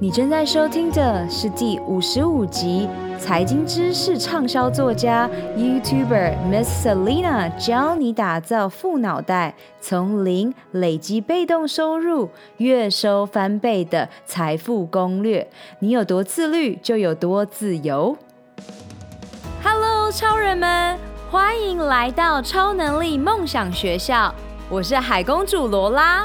你正在收听的是第五十五集财经知识畅销作家 YouTuber Miss Selina 教你打造富脑袋，从零累积被动收入，月收翻倍的财富攻略。你有多自律，就有多自由。Hello，超人们，欢迎来到超能力梦想学校。我是海公主罗拉。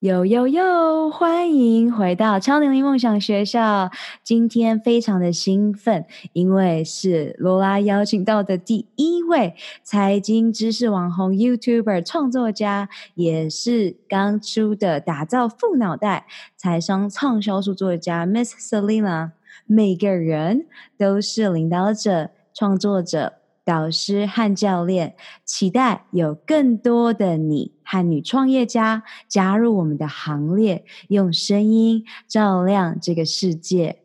哟哟哟！欢迎回到超能力梦想学校。今天非常的兴奋，因为是罗拉邀请到的第一位财经知识网红 YouTuber 创作家，也是刚出的打造富脑袋财商畅销书作家 Miss Selina。每个人都是领导者、创作者。导师和教练，期待有更多的你和女创业家加入我们的行列，用声音照亮这个世界。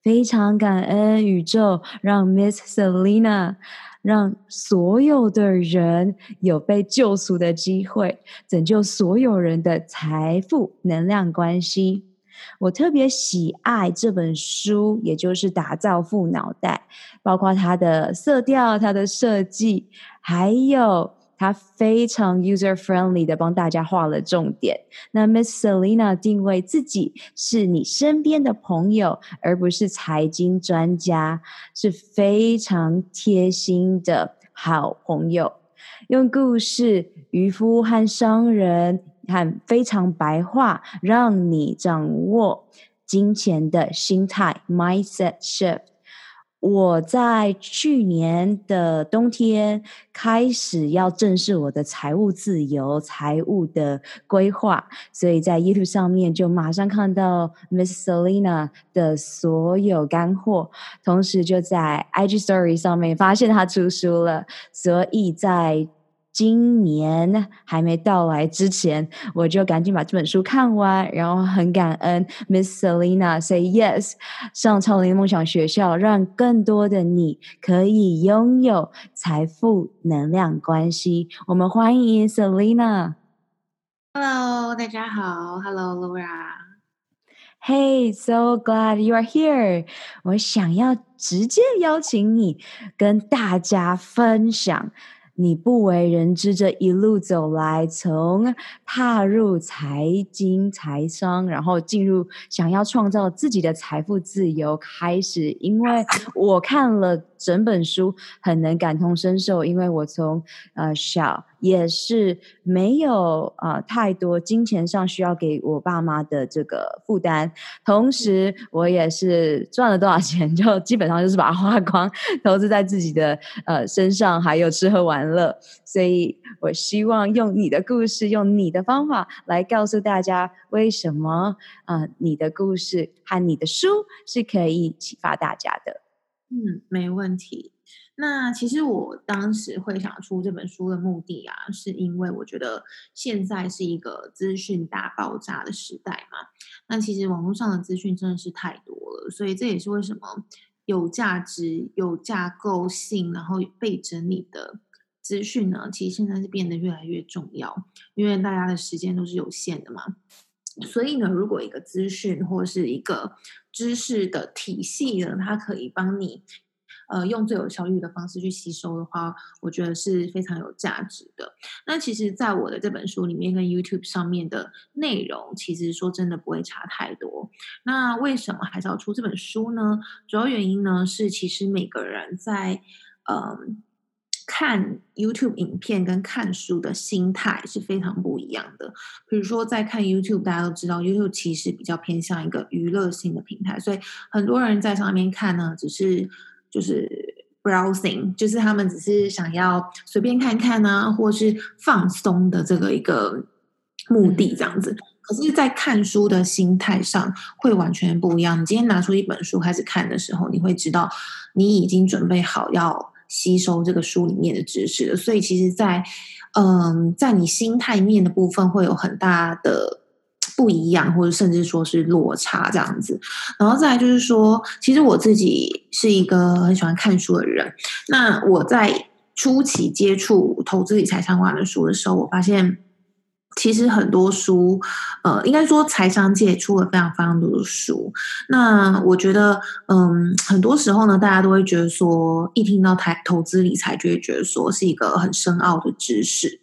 非常感恩宇宙，让 Miss Selina，让所有的人有被救赎的机会，拯救所有人的财富能量关系。我特别喜爱这本书，也就是打造富脑袋，包括它的色调、它的设计，还有它非常 user friendly 的帮大家画了重点。那 Miss Selina 定位自己是你身边的朋友，而不是财经专家，是非常贴心的好朋友。用故事，渔夫和商人。和非常白话，让你掌握金钱的心态 （mindset shift）。我在去年的冬天开始要正视我的财务自由、财务的规划，所以在 YouTube 上面就马上看到 Miss Selina 的所有干货，同时就在 IG Story 上面发现她出书了，所以在。今年还没到来之前，我就赶紧把这本书看完，然后很感恩 Miss Selina say yes 上超能力梦想学校，让更多的你可以拥有财富能量关系。我们欢迎 Selina。Hello，大家好。Hello Laura。Hey, so glad you are here。我想要直接邀请你跟大家分享。你不为人知这一路走来，从踏入财经财商，然后进入想要创造自己的财富自由开始，因为我看了。整本书很能感同身受，因为我从呃小也是没有啊、呃、太多金钱上需要给我爸妈的这个负担，同时我也是赚了多少钱就基本上就是把它花光，投资在自己的呃身上，还有吃喝玩乐。所以我希望用你的故事，用你的方法来告诉大家，为什么啊、呃、你的故事和你的书是可以启发大家的。嗯，没问题。那其实我当时会想出这本书的目的啊，是因为我觉得现在是一个资讯大爆炸的时代嘛。那其实网络上的资讯真的是太多了，所以这也是为什么有价值、有架构性，然后被整理的资讯呢，其实现在是变得越来越重要，因为大家的时间都是有限的嘛。所以呢，如果一个资讯或是一个知识的体系呢，它可以帮你，呃，用最有效率的方式去吸收的话，我觉得是非常有价值的。那其实，在我的这本书里面跟 YouTube 上面的内容，其实说真的不会差太多。那为什么还是要出这本书呢？主要原因呢是，其实每个人在，嗯、看 YouTube 影片跟看书的心态是非常不一样的。比如说，在看 YouTube，大家都知道 YouTube 其实比较偏向一个娱乐性的平台，所以很多人在上面看呢，只是就是 browsing，就是他们只是想要随便看看啊，或是放松的这个一个目的这样子。可是，在看书的心态上会完全不一样。你今天拿出一本书开始看的时候，你会知道你已经准备好要。吸收这个书里面的知识了。所以其实在，在嗯，在你心态面的部分会有很大的不一样，或者甚至说是落差这样子。然后再来就是说，其实我自己是一个很喜欢看书的人。那我在初期接触投资理财相关的书的时候，我发现。其实很多书，呃，应该说财商界出了非常非常多的书。那我觉得，嗯，很多时候呢，大家都会觉得说，一听到台投资理财，就会觉得说是一个很深奥的知识。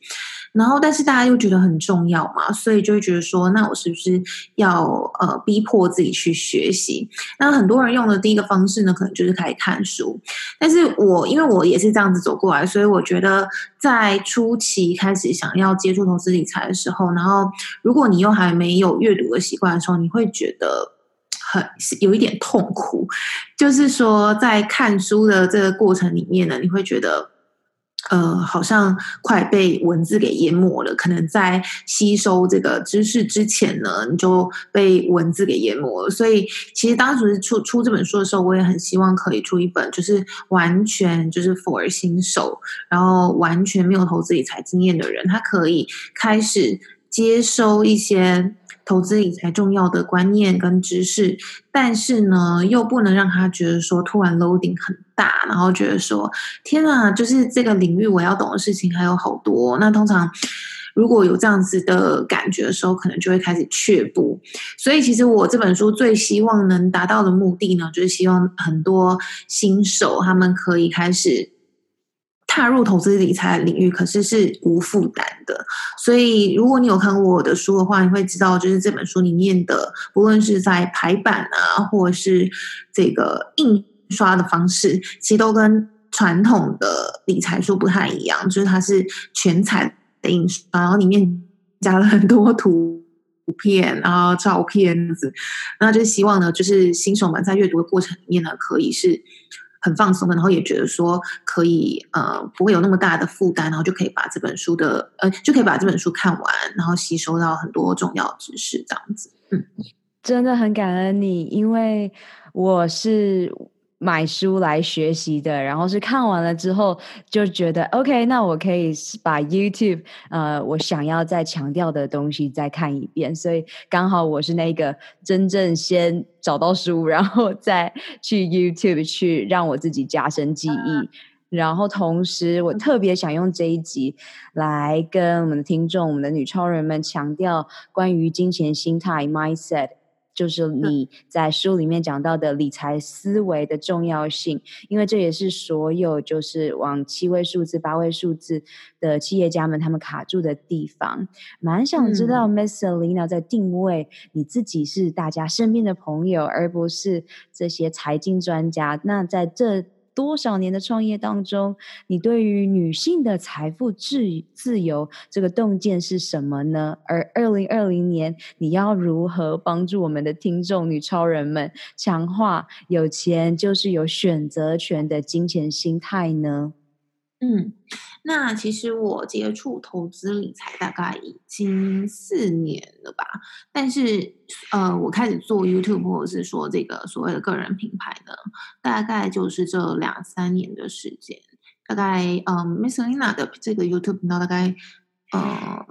然后，但是大家又觉得很重要嘛，所以就会觉得说，那我是不是要呃逼迫自己去学习？那很多人用的第一个方式呢，可能就是开始看书。但是我因为我也是这样子走过来，所以我觉得在初期开始想要接触投资理财的时候，然后如果你又还没有阅读的习惯的时候，你会觉得很是有一点痛苦。就是说，在看书的这个过程里面呢，你会觉得。呃，好像快被文字给淹没了。可能在吸收这个知识之前呢，你就被文字给淹没了。所以，其实当时出出这本书的时候，我也很希望可以出一本，就是完全就是 for 新手，然后完全没有投资理财经验的人，他可以开始接收一些。投资理财重要的观念跟知识，但是呢，又不能让他觉得说突然 loading 很大，然后觉得说天啊，就是这个领域我要懂的事情还有好多。那通常如果有这样子的感觉的时候，可能就会开始却步。所以，其实我这本书最希望能达到的目的呢，就是希望很多新手他们可以开始。踏入投资理财的领域，可是是无负担的。所以，如果你有看过我的书的话，你会知道，就是这本书里面的，不论是在排版啊，或者是这个印刷的方式，其实都跟传统的理财书不太一样。就是它是全彩的印刷，然后里面加了很多图片，然后照片子，那就希望呢，就是新手们在阅读的过程里面呢，可以是。很放松的，然后也觉得说可以，呃，不会有那么大的负担，然后就可以把这本书的，呃，就可以把这本书看完，然后吸收到很多重要知识，这样子。嗯，真的很感恩你，因为我是。买书来学习的，然后是看完了之后就觉得 OK，那我可以把 YouTube 呃我想要再强调的东西再看一遍，所以刚好我是那个真正先找到书，然后再去 YouTube 去让我自己加深记忆，嗯、然后同时我特别想用这一集来跟我们的听众、我们的女超人们强调关于金钱心态 mindset。就是你在书里面讲到的理财思维的重要性，因为这也是所有就是往七位数字、八位数字的企业家们他们卡住的地方。蛮想知道 Miss Selina 在定位你自己是大家身边的朋友，而不是这些财经专家。那在这。多少年的创业当中，你对于女性的财富自自由这个洞见是什么呢？而二零二零年，你要如何帮助我们的听众女超人们强化有钱就是有选择权的金钱心态呢？嗯。那其实我接触投资理财大概已经四年了吧，但是呃，我开始做 YouTube 或者是说这个所谓的个人品牌呢，大概就是这两三年的时间。大概嗯，Miss Selena 的这个 YouTube 频道大概呃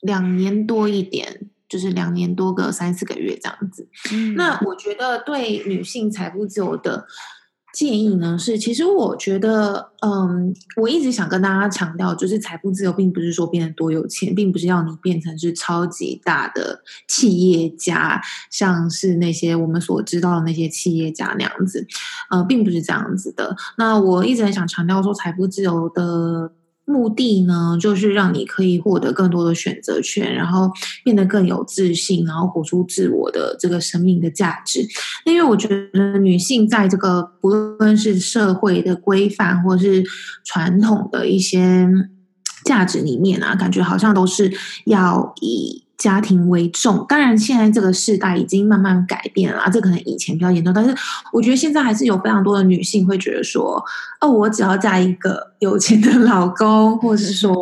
两年多一点，就是两年多个三四个月这样子。嗯，那我觉得对女性财富自由的。建议呢是，其实我觉得，嗯，我一直想跟大家强调，就是财富自由，并不是说变得多有钱，并不是要你变成是超级大的企业家，像是那些我们所知道的那些企业家那样子，呃，并不是这样子的。那我一直很想强调说，财富自由的。目的呢，就是让你可以获得更多的选择权，然后变得更有自信，然后活出自我的这个生命的价值。因为我觉得女性在这个不论是社会的规范，或是传统的一些价值里面啊，感觉好像都是要以。家庭为重，当然现在这个时代已经慢慢改变了，这可能以前比较严重，但是我觉得现在还是有非常多的女性会觉得说，哦，我只要嫁一个有钱的老公，或者是说，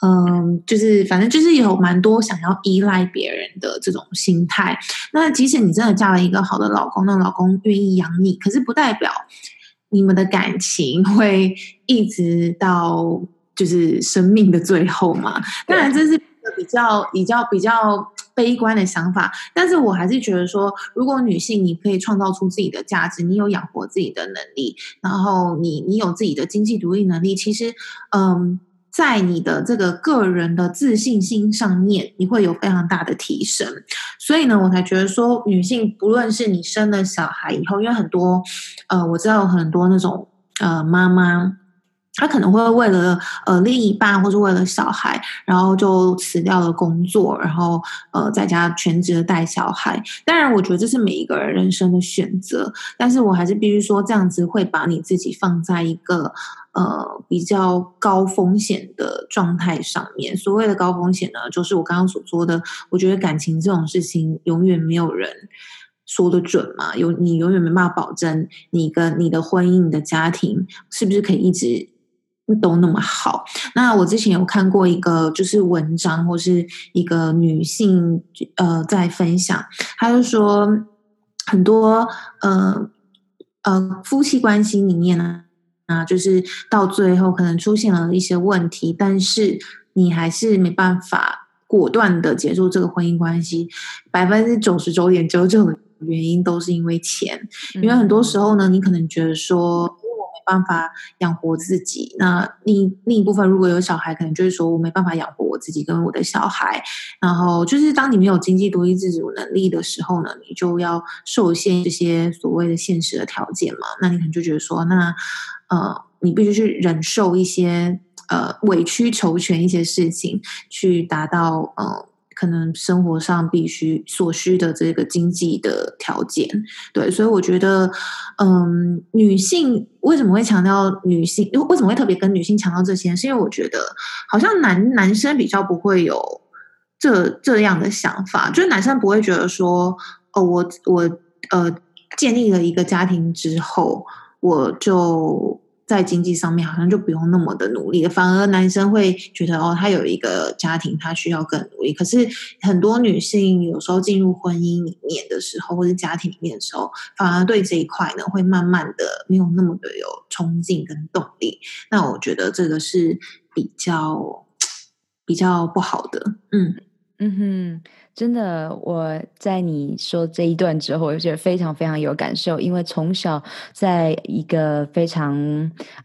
嗯，就是反正就是有蛮多想要依赖别人的这种心态。那即使你真的嫁了一个好的老公，那老公愿意养你，可是不代表你们的感情会一直到就是生命的最后嘛？当然，这是比较比较比较悲观的想法。但是我还是觉得说，如果女性你可以创造出自己的价值，你有养活自己的能力，然后你你有自己的经济独立能力，其实嗯。在你的这个个人的自信心上面，你会有非常大的提升。所以呢，我才觉得说，女性不论是你生了小孩以后，因为很多，呃，我知道有很多那种呃妈妈。他可能会为了呃另一半，或是为了小孩，然后就辞掉了工作，然后呃在家全职的带小孩。当然，我觉得这是每一个人人生的选择，但是我还是必须说，这样子会把你自己放在一个呃比较高风险的状态上面。所谓的高风险呢，就是我刚刚所说的，我觉得感情这种事情永远没有人说得准嘛，有你永远没办法保证你跟你的婚姻、你的家庭是不是可以一直。都那么好。那我之前有看过一个就是文章，或是一个女性呃在分享，她就说很多呃呃夫妻关系里面呢啊，就是到最后可能出现了一些问题，但是你还是没办法果断的结束这个婚姻关系，百分之九十九点九九的原因都是因为钱，因为很多时候呢，你可能觉得说。办法养活自己，那另另一部分如果有小孩，可能就是说我没办法养活我自己跟我的小孩。然后就是当你没有经济独立自主能力的时候呢，你就要受限这些所谓的现实的条件嘛。那你可能就觉得说，那呃，你必须去忍受一些呃委曲求全一些事情，去达到呃。可能生活上必须所需的这个经济的条件，对，所以我觉得，嗯，女性为什么会强调女性？因为为什么会特别跟女性强调这些？是因为我觉得好像男男生比较不会有这这样的想法，就是男生不会觉得说，哦，我我呃建立了一个家庭之后，我就。在经济上面好像就不用那么的努力，反而男生会觉得哦，他有一个家庭，他需要更努力。可是很多女性有时候进入婚姻里面的时候，或者家庭里面的时候，反而对这一块呢会慢慢的没有那么的有冲劲跟动力。那我觉得这个是比较比较不好的。嗯嗯哼。真的，我在你说这一段之后，我就觉得非常非常有感受，因为从小在一个非常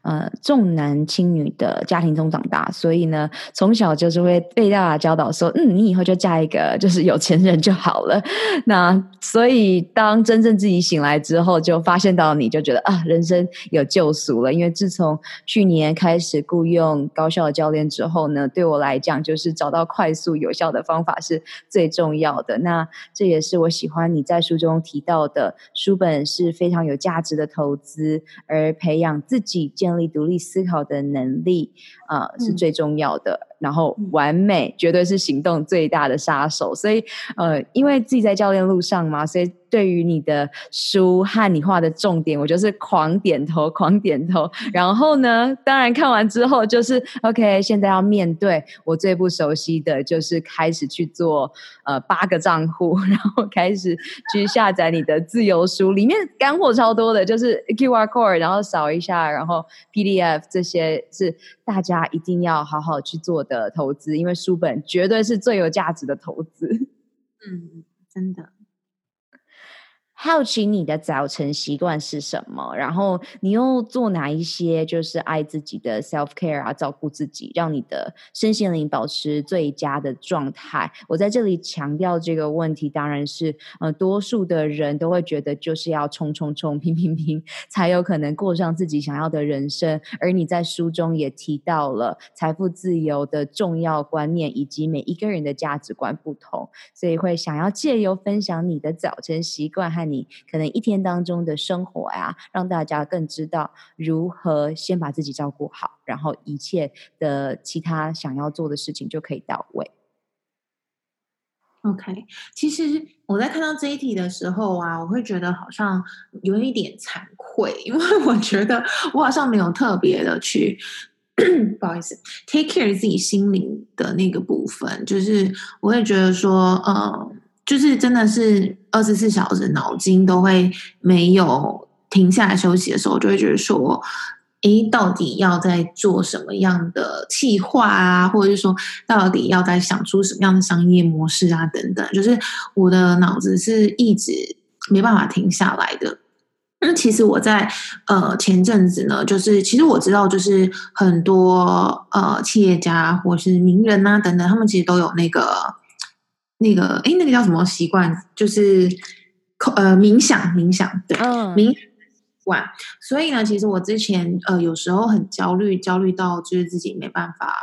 呃重男轻女的家庭中长大，所以呢，从小就是会被大家教导说，嗯，你以后就嫁一个就是有钱人就好了。那所以当真正自己醒来之后，就发现到你就觉得啊，人生有救赎了，因为自从去年开始雇佣高效的教练之后呢，对我来讲，就是找到快速有效的方法是最重。要的，那这也是我喜欢你在书中提到的，书本是非常有价值的投资，而培养自己建立独立思考的能力啊，呃，是最重要的。然后完美绝对是行动最大的杀手，所以呃，因为自己在教练路上嘛，所以对于你的书和你画的重点，我就是狂点头，狂点头。然后呢，当然看完之后就是 OK，现在要面对我最不熟悉的就是开始去做呃八个账户，然后开始去下载你的自由书，里面干货超多的，就是 QR code，然后扫一下，然后 PDF 这些是大家一定要好好去做的。投资，因为书本绝对是最有价值的投资。嗯，真的。好奇你的早晨习惯是什么？然后你又做哪一些就是爱自己的 self care 啊，照顾自己，让你的身心灵保持最佳的状态？我在这里强调这个问题，当然是呃，多数的人都会觉得就是要冲冲冲、拼拼拼，才有可能过上自己想要的人生。而你在书中也提到了财富自由的重要观念，以及每一个人的价值观不同，所以会想要借由分享你的早晨习惯和你。可能一天当中的生活呀，让大家更知道如何先把自己照顾好，然后一切的其他想要做的事情就可以到位。OK，其实我在看到这一题的时候啊，我会觉得好像有一点惭愧，因为我觉得我好像没有特别的去，不好意思，take care 自己心灵的那个部分，就是我会觉得说，嗯。就是真的是二十四小时脑筋都会没有停下来休息的时候，就会觉得说，诶，到底要在做什么样的企划啊，或者是说，到底要在想出什么样的商业模式啊，等等，就是我的脑子是一直没办法停下来的。那其实我在呃前阵子呢，就是其实我知道，就是很多呃企业家或是名人啊等等，他们其实都有那个那个哎那个叫什么习惯，就是呃冥想冥想对，嗯，冥想习惯。所以呢，其实我之前呃有时候很焦虑，焦虑到就是自己没办法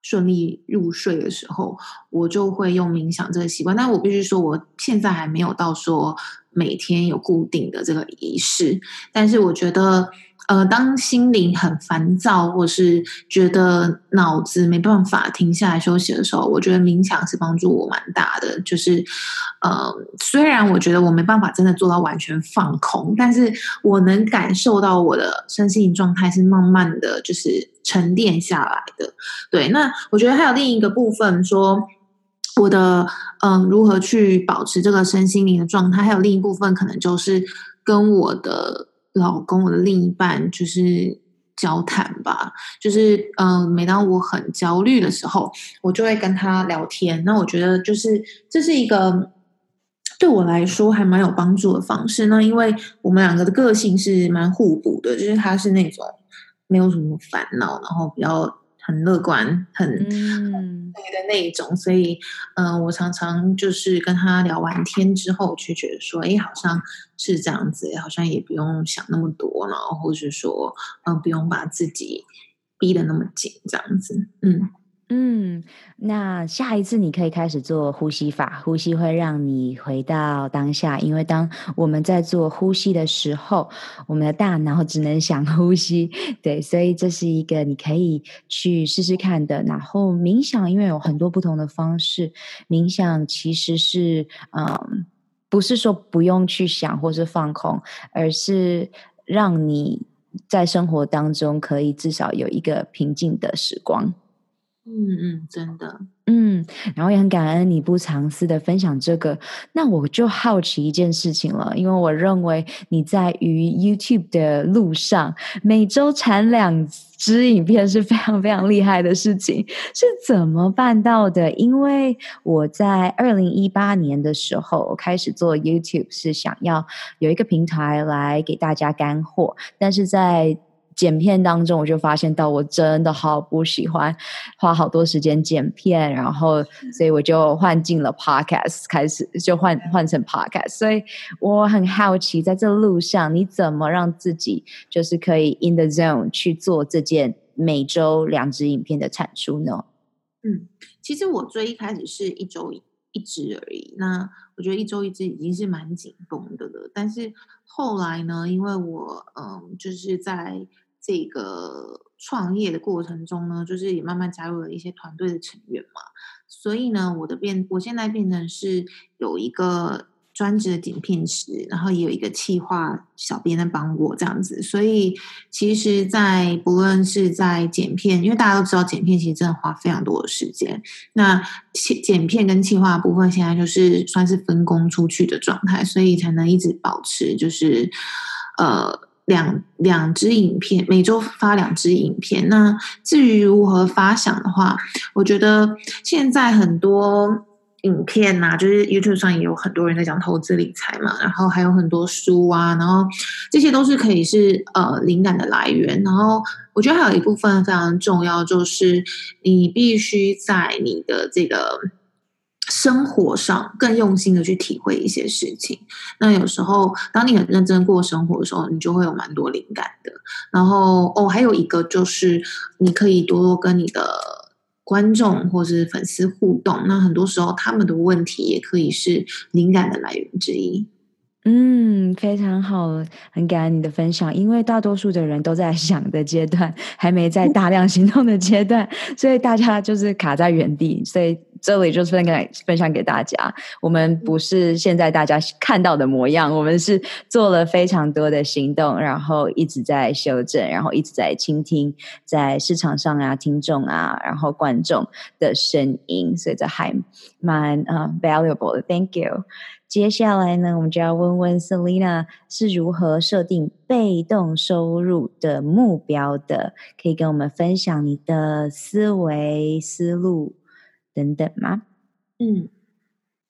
顺利入睡的时候，我就会用冥想这个习惯。但我必须说，我现在还没有到说。每天有固定的这个仪式，但是我觉得，呃，当心灵很烦躁，或是觉得脑子没办法停下来休息的时候，我觉得冥想是帮助我蛮大的。就是，呃，虽然我觉得我没办法真的做到完全放空，但是我能感受到我的身心灵状态是慢慢的就是沉淀下来的。对，那我觉得还有另一个部分说。我的嗯，如何去保持这个身心灵的状态？还有另一部分，可能就是跟我的老公、我的另一半，就是交谈吧。就是嗯，每当我很焦虑的时候，我就会跟他聊天。那我觉得，就是这是一个对我来说还蛮有帮助的方式。那因为我们两个的个性是蛮互补的，就是他是那种没有什么烦恼，然后比较。很乐观，很嗯。对的那一种，所以，嗯、呃，我常常就是跟他聊完天之后，就觉得说，哎，好像是这样子，好像也不用想那么多，然后或者是说，嗯、呃，不用把自己逼得那么紧，这样子，嗯。嗯，那下一次你可以开始做呼吸法，呼吸会让你回到当下。因为当我们在做呼吸的时候，我们的大脑只能想呼吸，对，所以这是一个你可以去试试看的。然后冥想，因为有很多不同的方式，冥想其实是，嗯，不是说不用去想或是放空，而是让你在生活当中可以至少有一个平静的时光。嗯嗯，真的，嗯，然后也很感恩你不藏私的分享这个。那我就好奇一件事情了，因为我认为你在于 YouTube 的路上，每周产两支影片是非常非常厉害的事情，是怎么办到的？因为我在二零一八年的时候开始做 YouTube，是想要有一个平台来给大家干货，但是在剪片当中，我就发现到我真的好不喜欢花好多时间剪片，然后所以我就换进了 Podcast，开始就换换成 Podcast。所以我很好奇，在这路上你怎么让自己就是可以 in the zone 去做这件每周两支影片的产出呢？嗯，其实我最一开始是一周一支而已，那我觉得一周一支已经是蛮紧绷的了。但是后来呢，因为我嗯，就是在这个创业的过程中呢，就是也慢慢加入了一些团队的成员嘛，所以呢，我的变，我现在变成是有一个专职的剪片师，然后也有一个企划小编在帮我这样子，所以其实，在不论是在剪片，因为大家都知道剪片其实真的花非常多的时间，那剪片跟企划部分现在就是算是分工出去的状态，所以才能一直保持就是呃。两两支影片，每周发两支影片。那至于如何发想的话，我觉得现在很多影片呐、啊，就是 YouTube 上也有很多人在讲投资理财嘛，然后还有很多书啊，然后这些都是可以是呃灵感的来源。然后我觉得还有一部分非常重要，就是你必须在你的这个。生活上更用心的去体会一些事情，那有时候当你很认真过生活的时候，你就会有蛮多灵感的。然后哦，还有一个就是你可以多多跟你的观众或是粉丝互动，那很多时候他们的问题也可以是灵感的来源之一。嗯，非常好，很感恩你的分享。因为大多数的人都在 想的阶段，还没在大量行动的阶段，所以大家就是卡在原地，所以。这里就是分享分享给大家，我们不是现在大家看到的模样，我们是做了非常多的行动，然后一直在修正，然后一直在倾听在市场上啊听众啊，然后观众的声音，所以这还蛮啊、valuable 的。Thank you。接下来呢，我们就要问问 Selina 是如何设定被动收入的目标的？可以跟我们分享你的思维思路等等吗？嗯。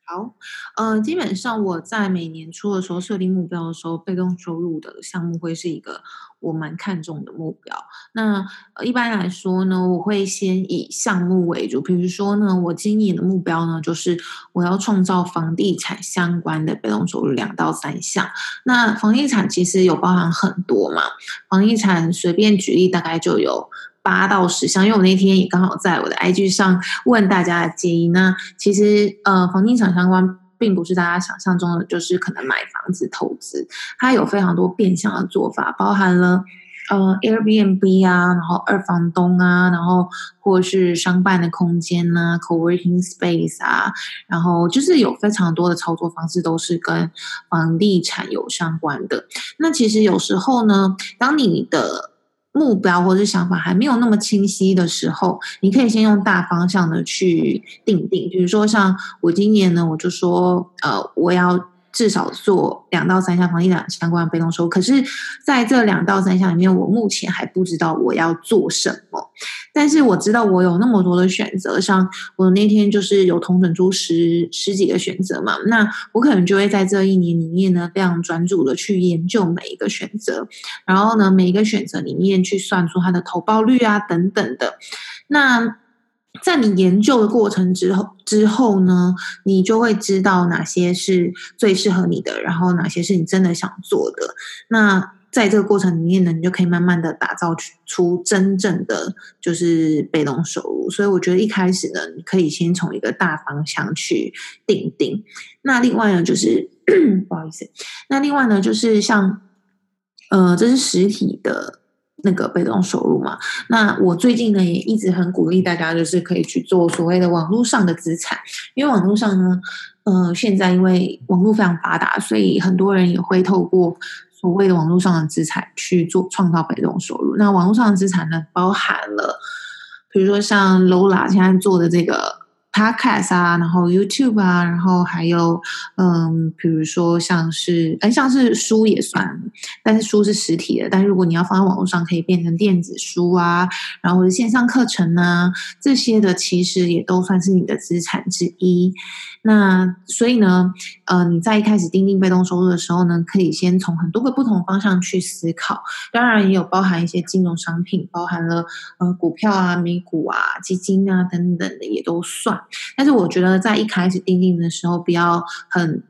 好，呃，基本上我在每年初的时候设定目标的时候，被动收入的项目会是一个我蛮看重的目标。那，一般来说呢，我会先以项目为主，比如说呢，我今年的目标呢，就是我要创造房地产相关的被动收入两到三项。那房地产其实有包含很多嘛，房地产随便举例大概就有。八到十项，因为我那天也刚好在我的 IG 上问大家的建议。那其实呃，房地产相关并不是大家想象中的，就是可能买房子投资，它有非常多变相的做法，包含了呃 Airbnb 啊，然后二房东啊，然后或是商办的空间呐、Co-working Space 啊，然后就是有非常多的操作方式都是跟房地产有相关的。那其实有时候呢，当你的目标或者想法还没有那么清晰的时候，你可以先用大方向的去定定。比如说，像我今年呢，我就说，呃，我要。至少做两到三项房地产相关的被动收入，可是在这两到三项里面，我目前还不知道我要做什么。但是我知道我有那么多的选择，像我那天就是有同整出十十几个选择嘛，那我可能就会在这一年里面呢，非常专注的去研究每一个选择，然后呢，每一个选择里面去算出它的投报率啊等等的，那。在你研究的过程之后之后呢，你就会知道哪些是最适合你的，然后哪些是你真的想做的。那在这个过程里面呢，你就可以慢慢的打造出真正的就是被动收入。所以我觉得一开始呢，你可以先从一个大方向去定定。那另外呢，就是 不好意思，那另外呢，就是像呃，这是实体的。那个被动收入嘛，那我最近呢也一直很鼓励大家，就是可以去做所谓的网络上的资产，因为网络上呢，呃，现在因为网络非常发达，所以很多人也会透过所谓的网络上的资产去做创造被动收入。那网络上的资产呢，包含了，比如说像 Lola 现在做的这个。Podcast 啊，然后 YouTube 啊，然后还有嗯，比如说像是，哎，像是书也算，但是书是实体的，但如果你要放在网络上，可以变成电子书啊，然后线上课程呢，这些的其实也都算是你的资产之一。那所以呢，呃，你在一开始订定被动收入的时候呢，可以先从很多个不同方向去思考，当然也有包含一些金融商品，包含了呃股票啊、美股啊、基金啊等等的也都算。但是我觉得在一开始定定的时候，不要很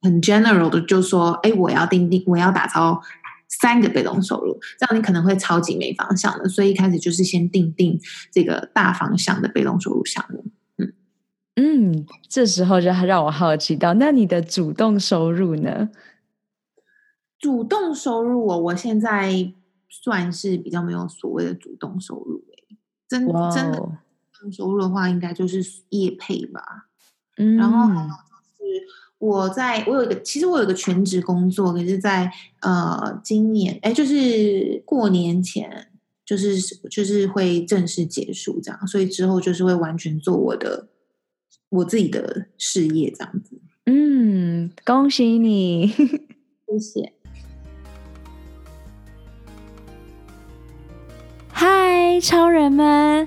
很 general 的就说，哎，我要定定，我要打造三个被动收入，这样你可能会超级没方向的。所以一开始就是先定定这个大方向的被动收入项目。嗯嗯，这时候就让我好奇到，那你的主动收入呢？主动收入我，我现在算是比较没有所谓的主动收入诶，真真的收入的话，应该就是业配吧。嗯，然后还有就是我在我有一个，其实我有一个全职工作，可是在呃今年，哎，就是过年前，就是就是会正式结束这样，所以之后就是会完全做我的。我自己的事业这样子，嗯，恭喜你，谢谢。嗨，超人们！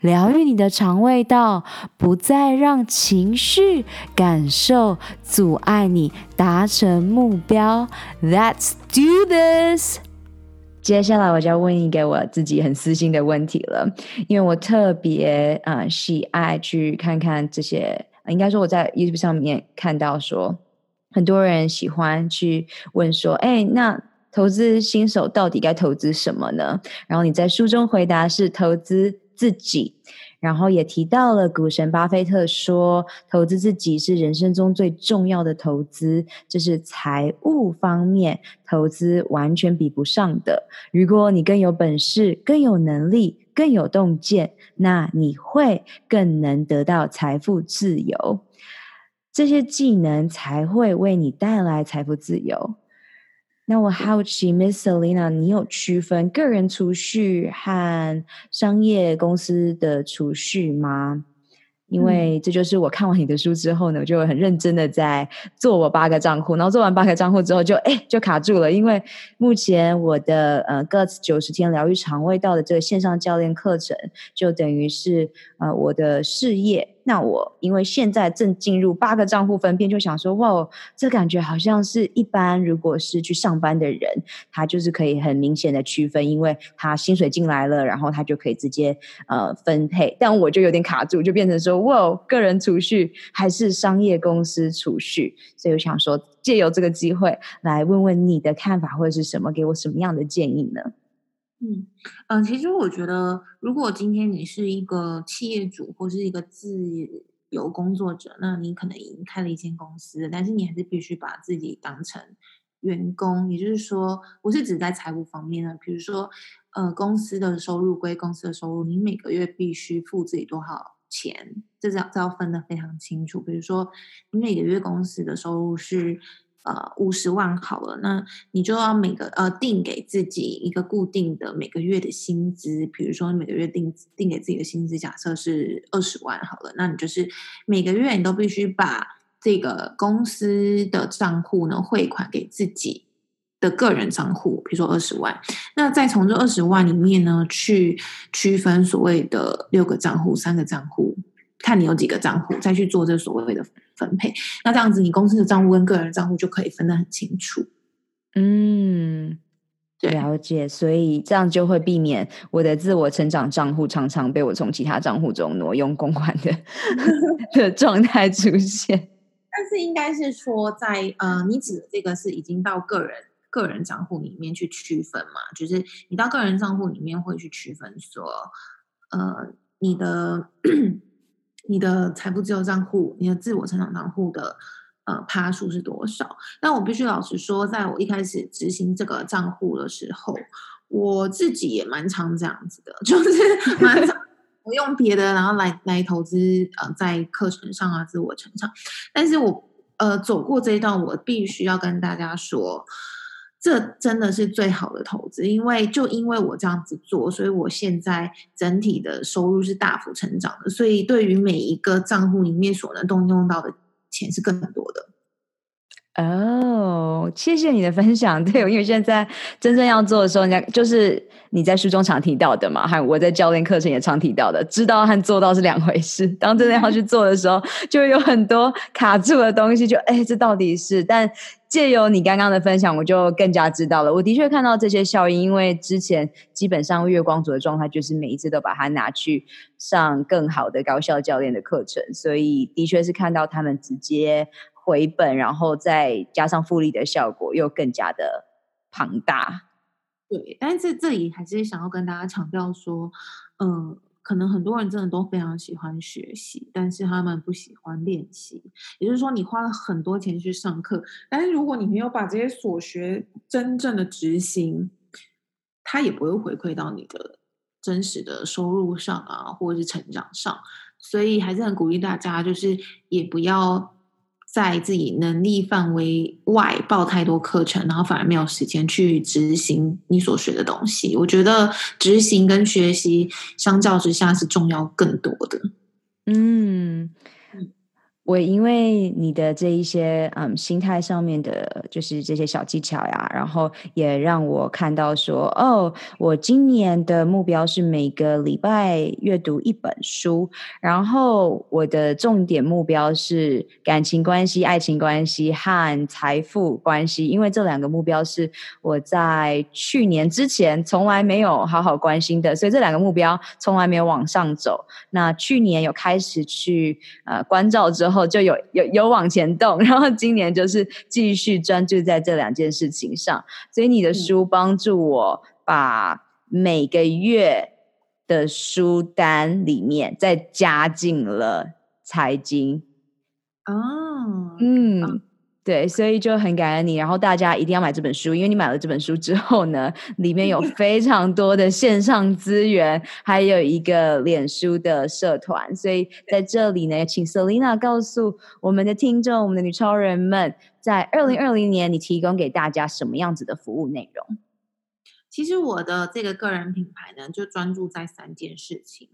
疗愈你的肠胃道，不再让情绪感受阻碍你达成目标。Let's do this。接下来我就要问一个我自己很私心的问题了，因为我特别啊、喜爱去看看这些，应该说我在 YouTube 上面看到说，很多人喜欢去问说，哎，那。投资新手到底该投资什么呢？然后你在书中回答是投资自己，然后也提到了股神巴菲特说，投资自己是人生中最重要的投资，这是财务方面投资完全比不上的。如果你更有本事、更有能力、更有洞见，那你会更能得到财富自由。这些技能才会为你带来财富自由。那我好奇，Miss Selina，你有区分个人储蓄和商业公司的储蓄吗？因为这就是我看完你的书之后呢，我就很认真的在做我八个账户，然后做完八个账户之后就哎就卡住了，因为目前我的呃 Guts 九十天疗愈肠胃道的这个线上教练课程，就等于是呃我的事业。那我因为现在正进入八个账户分辨，就想说哇，这感觉好像是一般如果是去上班的人，他就是可以很明显的区分，因为他薪水进来了，然后他就可以直接呃分配。但我就有点卡住，就变成说哇，个人储蓄还是商业公司储蓄，所以我想说借由这个机会来问问你的看法或者是什么，给我什么样的建议呢？嗯嗯，其实我觉得，如果今天你是一个企业主或是一个自由工作者，那你可能已经开了一间公司，但是你还是必须把自己当成员工，也就是说，不是只在财务方面呢，比如说，呃，公司的收入归公司的收入，你每个月必须付自己多少钱，这要这要分得非常清楚。比如说，你每个月公司的收入是。呃，五十万好了，那你就要每个呃定给自己一个固定的每个月的薪资，比如说每个月定定给自己的薪资，假设是二十万好了，那你就是每个月你都必须把这个公司的账户呢汇款给自己的个人账户，比如说二十万，那再从这二十万里面呢去区分所谓的六个账户、三个账户。看你有几个账户，再去做这所谓的分配。那这样子，你公司的账户跟个人账户就可以分得很清楚。嗯，了解。所以这样就会避免我的自我成长账户常常被我从其他账户中挪用公款的 的状态出现。但是应该是说在，在呃，你指的这个是已经到个人个人账户里面去区分嘛？就是你到个人账户里面会去区分说，呃，你的。你的财富自由账户，你的自我成长账户的呃趴数是多少？但我必须老实说，在我一开始执行这个账户的时候，我自己也蛮常这样子的，就是蛮常 我用别的，然后来来投资呃在课程上啊，自我成长。但是我呃走过这一段，我必须要跟大家说，这真的是最好的投资，因为就因为我这样子做，所以我现在整体的收入是大幅成长的，所以对于每一个账户里面所能动用到的钱是更多的。哦，谢谢你的分享。对，因为现在真正要做的时候，人家就是你在书中常提到的嘛，还有我在教练课程也常提到的，知道和做到是两回事。当真的要去做的时候，就有很多卡住的东西，就哎，这到底是？但借由你刚刚的分享，我就更加知道了。我的确看到这些效应，因为之前基本上月光族的状态就是每一次都把它拿去上更好的高校教练的课程，所以的确是看到他们直接。回本，然后再加上复利的效果，又更加的庞大。对，但是这里还是想要跟大家强调说，嗯、可能很多人真的都非常喜欢学习，但是他们不喜欢练习。也就是说，你花了很多钱去上课，但是如果你没有把这些所学真正的执行，它也不会回馈到你的真实的收入上啊，或者是成长上。所以还是很鼓励大家，就是也不要。在自己能力范围外报太多课程，然后反而没有时间去执行你所学的东西。我觉得执行跟学习相较之下是重要更多的。嗯。我因为你的这一些嗯心态上面的，就是这些小技巧呀，然后也让我看到说，哦，我今年的目标是每个礼拜阅读一本书，然后我的重点目标是感情关系、爱情关系和财富关系，因为这两个目标是我在去年之前从来没有好好关心的，所以这两个目标从来没有往上走。那去年有开始去呃关照之后。后就有有有往前动，然后今年就是继续专注在这两件事情上。所以你的书帮助我把每个月的书单里面再加进了财经。哦，嗯。对，所以就很感恩你。然后大家一定要买这本书，因为你买了这本书之后呢，里面有 非常多的线上资源，还有一个脸书的社团。所以在这里呢，请 Selina 告诉我们的听众、我们的女超人们，在二零二零年你提供给大家什么样子的服务内容？其实我的这个个人品牌呢，就专注在三件事情。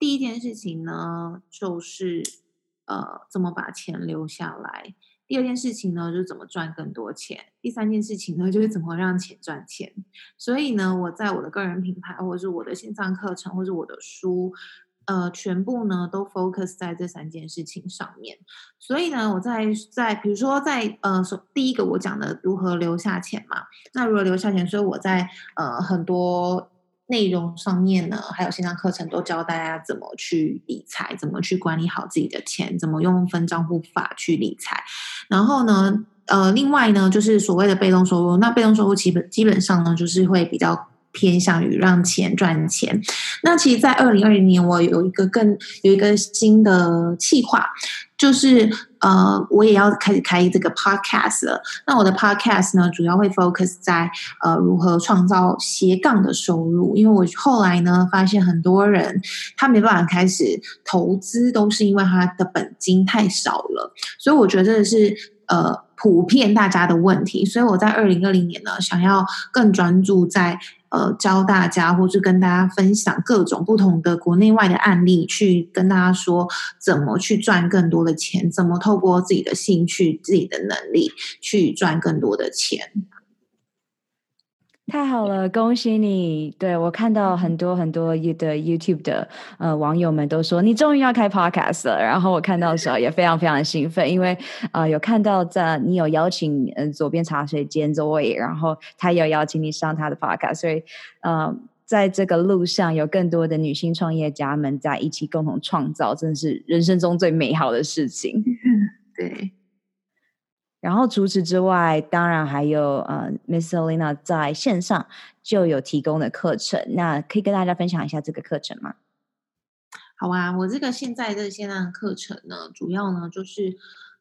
第一件事情呢，就是呃，怎么把钱留下来。第二件事情呢，就是怎么赚更多钱。第三件事情呢，就是怎么让钱赚钱。所以呢，我在我的个人品牌，或者是我的线上课程，或者我的书，呃，全部呢都 focus 在这三件事情上面。所以呢，我在在比如说在呃，首第一个我讲的如何留下钱嘛，那如何留下钱？所以我在呃很多。内容上面呢，还有线上课程都教大家怎么去理财，怎么去管理好自己的钱，怎么用分账户法去理财。然后呢，呃，另外呢，就是所谓的被动收入。那被动收入基本基本上呢，就是会比较偏向于让钱赚钱。那其实，在二零二零年，我有一个更有一个新的计划。就是呃，我也要开始开这个 podcast 了。那我的 podcast 呢，主要会 focus 在呃如何创造斜杠的收入。因为我后来呢，发现很多人他没办法开始投资，都是因为他的本金太少了。所以我觉得这是呃普遍大家的问题。所以我在二零二零年呢，想要更专注在。呃，教大家，或是跟大家分享各种不同的国内外的案例，去跟大家说怎么去赚更多的钱，怎么透过自己的兴趣、自己的能力去赚更多的钱。太好了，恭喜你！对，我看到很多很多的 YouTube 的呃网友们都说你终于要开 Podcast 了，然后我看到的时候也非常非常兴奋，因为呃有看到在你有邀请嗯、呃、佐编茶水间 Zoe，然后他有邀请你上他的 Podcast，所以呃在这个路上有更多的女性创业家们在一起共同创造，真的是人生中最美好的事情。对。然后除此之外，当然还有呃，Miss Selena 在线上就有提供的课程，那可以跟大家分享一下这个课程吗？好啊，我这个现在的线上的课程呢，主要呢就是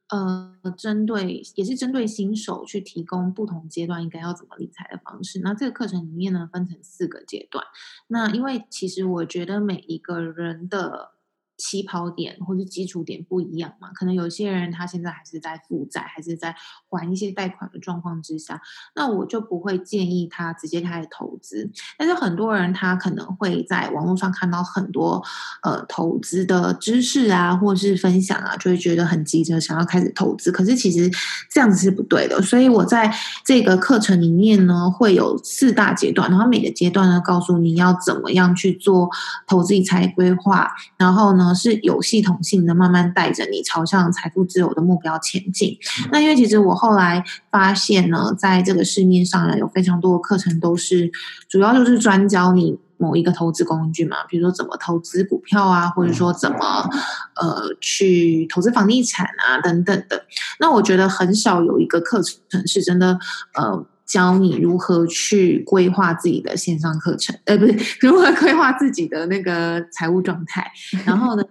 呃，针对也是针对新手去提供不同阶段应该要怎么理财的方式。那这个课程里面呢，分成四个阶段。那因为其实我觉得每一个人的起跑点或者基础点不一样嘛，可能有些人他现在还是在负债，还是在还一些贷款的状况之下，那我就不会建议他直接开始投资。但是很多人他可能会在网络上看到很多呃投资的知识啊，或是分享啊，就会觉得很急着想要开始投资。可是其实这样子是不对的。所以我在这个课程里面呢，会有四大阶段，然后每个阶段呢，告诉你要怎么样去做投资理财规划，然后呢。是有系统性的，慢慢带着你朝向财富自由的目标前进。那因为其实我后来发现呢，在这个市面上呢，有非常多的课程都是主要就是专教你某一个投资工具嘛，比如说怎么投资股票啊，或者说怎么呃去投资房地产啊等等的。那我觉得很少有一个课程是真的呃。教你如何去规划自己的线上课程，呃，不是如何规划自己的那个财务状态。然后呢，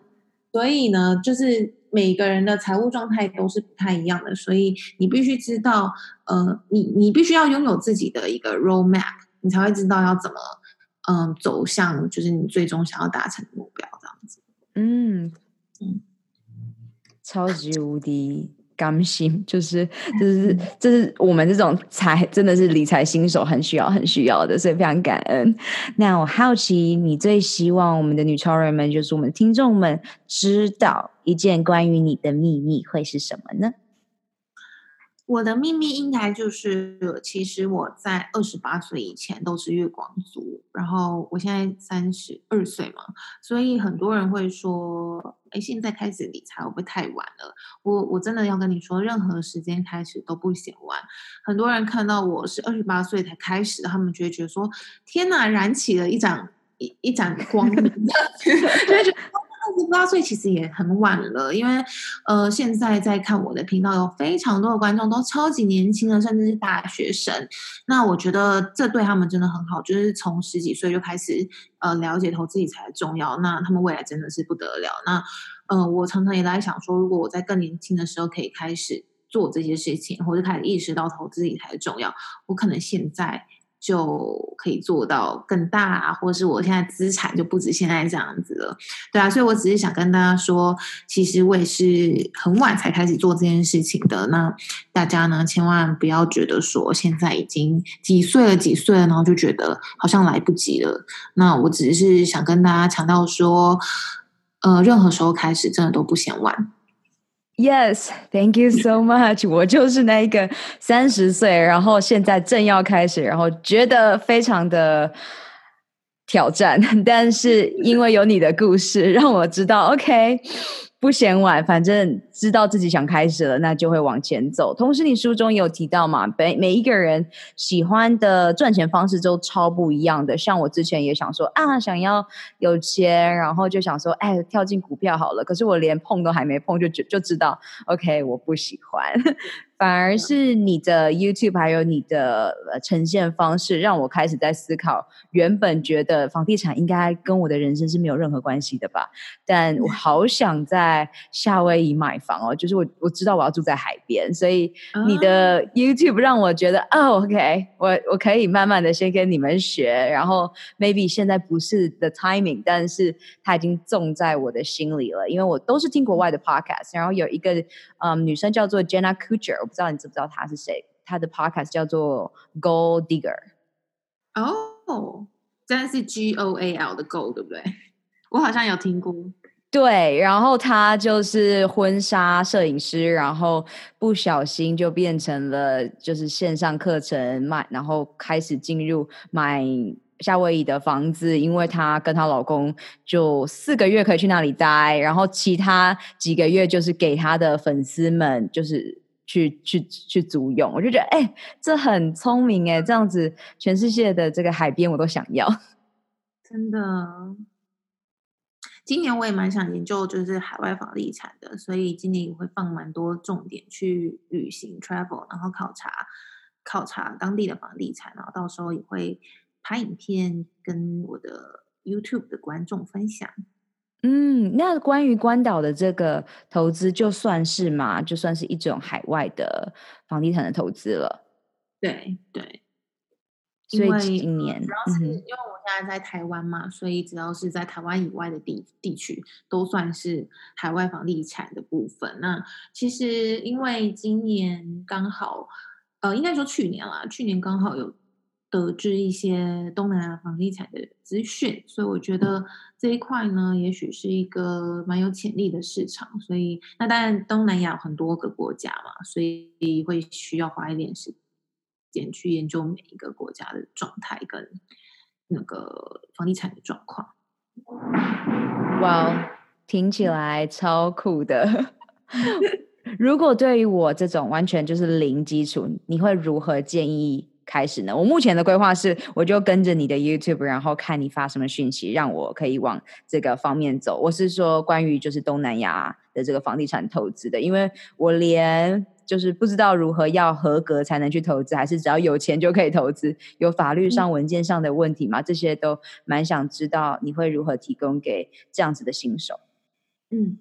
所以呢，就是每个人的财务状态都是不太一样的，所以你必须知道，呃，你你必须要拥有自己的一个 roadmap，你才会知道要怎么，嗯、呃，走向就是你最终想要达成的目标这样子。嗯嗯，超级无敌。甘心，就是就是就是我们这种财真的是理财新手很需要很需要的，所以非常感恩。那我好奇，你最希望我们的女超人们，就是我们听众们知道一件关于你的秘密会是什么呢？我的秘密应该就是，其实我在二十八岁以前都是月光族，然后我现在三十二岁嘛，所以很多人会说，哎，现在开始理财会不会太晚了？我我真的要跟你说，任何时间开始都不嫌晚。很多人看到我是二十八岁才开始，他们就会觉得说，天哪，燃起了一盏一一盏光明，就觉得。二十八岁其实也很晚了，因为呃，现在在看我的频道有非常多的观众都超级年轻的，甚至是大学生。那我觉得这对他们真的很好，就是从十几岁就开始呃了解投资理财重要。那他们未来真的是不得了。那呃，我常常也在想说，如果我在更年轻的时候可以开始做这些事情，或者开始意识到投资理财重要，我可能现在。就可以做到更大，或是我现在资产就不止现在这样子了，对啊，所以我只是想跟大家说，其实我也是很晚才开始做这件事情的。那大家呢，千万不要觉得说现在已经几岁了几岁了，然后就觉得好像来不及了。那我只是想跟大家强调说，呃，任何时候开始真的都不嫌晚。Yes, thank you so much。我就是那一个三十岁，然后现在正要开始，然后觉得非常的挑战，但是因为有你的故事，让我知道，OK。不嫌晚，反正知道自己想开始了，那就会往前走。同时，你书中有提到嘛，每每一个人喜欢的赚钱方式都超不一样的。像我之前也想说啊，想要有钱，然后就想说，哎，跳进股票好了。可是我连碰都还没碰，就就就知道，OK，我不喜欢。反而是你的 YouTube 还有你的呈现方式，让我开始在思考。原本觉得房地产应该跟我的人生是没有任何关系的吧，但我好想在夏威夷买房哦。就是我我知道我要住在海边，所以你的 YouTube 让我觉得，哦，OK，我我可以慢慢的先跟你们学，然后 maybe 现在不是 the timing，但是它已经种在我的心里了，因为我都是听国外的 podcast，然后有一个嗯女生叫做 Jenna Kutcher。不知道你知不知道他是谁？他的 podcast 叫做 Goal Digger。哦，真的是 G O A L 的 Goal，对不对？我好像有听过。对，然后他就是婚纱摄影师，然后不小心就变成了就是线上课程卖，然后开始进入买夏威夷的房子，因为她跟她老公就四个月可以去那里待，然后其他几个月就是给他的粉丝们就是。去去去租用，我就觉得哎、这很聪明哎，这样子全世界的这个海边我都想要，真的。今年我也蛮想研究就是海外房地产的，所以今年也会放蛮多重点去旅行 travel，然后考察考察当地的房地产，然后到时候也会拍影片跟我的 YouTube 的观众分享。嗯，那关于关岛的这个投资，就算是嘛，就算是一种海外的房地产的投资了。对对，所以今年主要是因为我现现在在台湾嘛，所以只要是在台湾以外的地地区，都算是海外房地产的部分。那其实因为今年刚好，呃，应该说去年啦，去年刚好有。得知一些东南亚房地产的资讯，所以我觉得这一块呢，也许是一个蛮有潜力的市场。所以，那当然东南亚很多个国家嘛，所以会需要花一点时间去研究每一个国家的状态跟那个房地产的状况。哇听起来超酷的！如果对于我这种完全就是零基础，你会如何建议？开始呢，我目前的规划是，我就跟着你的 YouTube，然后看你发什么讯息，让我可以往这个方面走。我是说，关于就是东南亚的这个房地产投资的，因为我连就是不知道如何要合格才能去投资，还是只要有钱就可以投资，有法律上文件上的问题吗？嗯、这些都蛮想知道，你会如何提供给这样子的新手？嗯。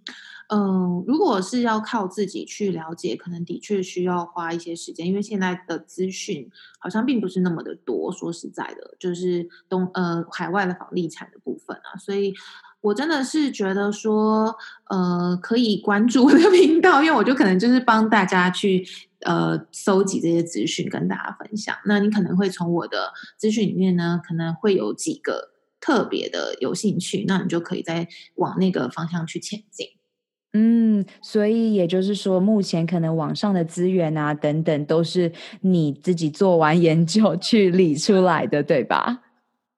呃，如果是要靠自己去了解，可能的确需要花一些时间，因为现在的资讯好像并不是那么的多。说实在的，就是东呃海外的房地产的部分啊，所以我真的是觉得说，呃，可以关注我的 频道，因为我就可能就是帮大家去呃搜集这些资讯跟大家分享。那你可能会从我的资讯里面呢，可能会有几个特别的有兴趣，那你就可以再往那个方向去前进。嗯，所以也就是说，目前可能网上的资源啊等等，都是你自己做完研究去理出来的，对吧？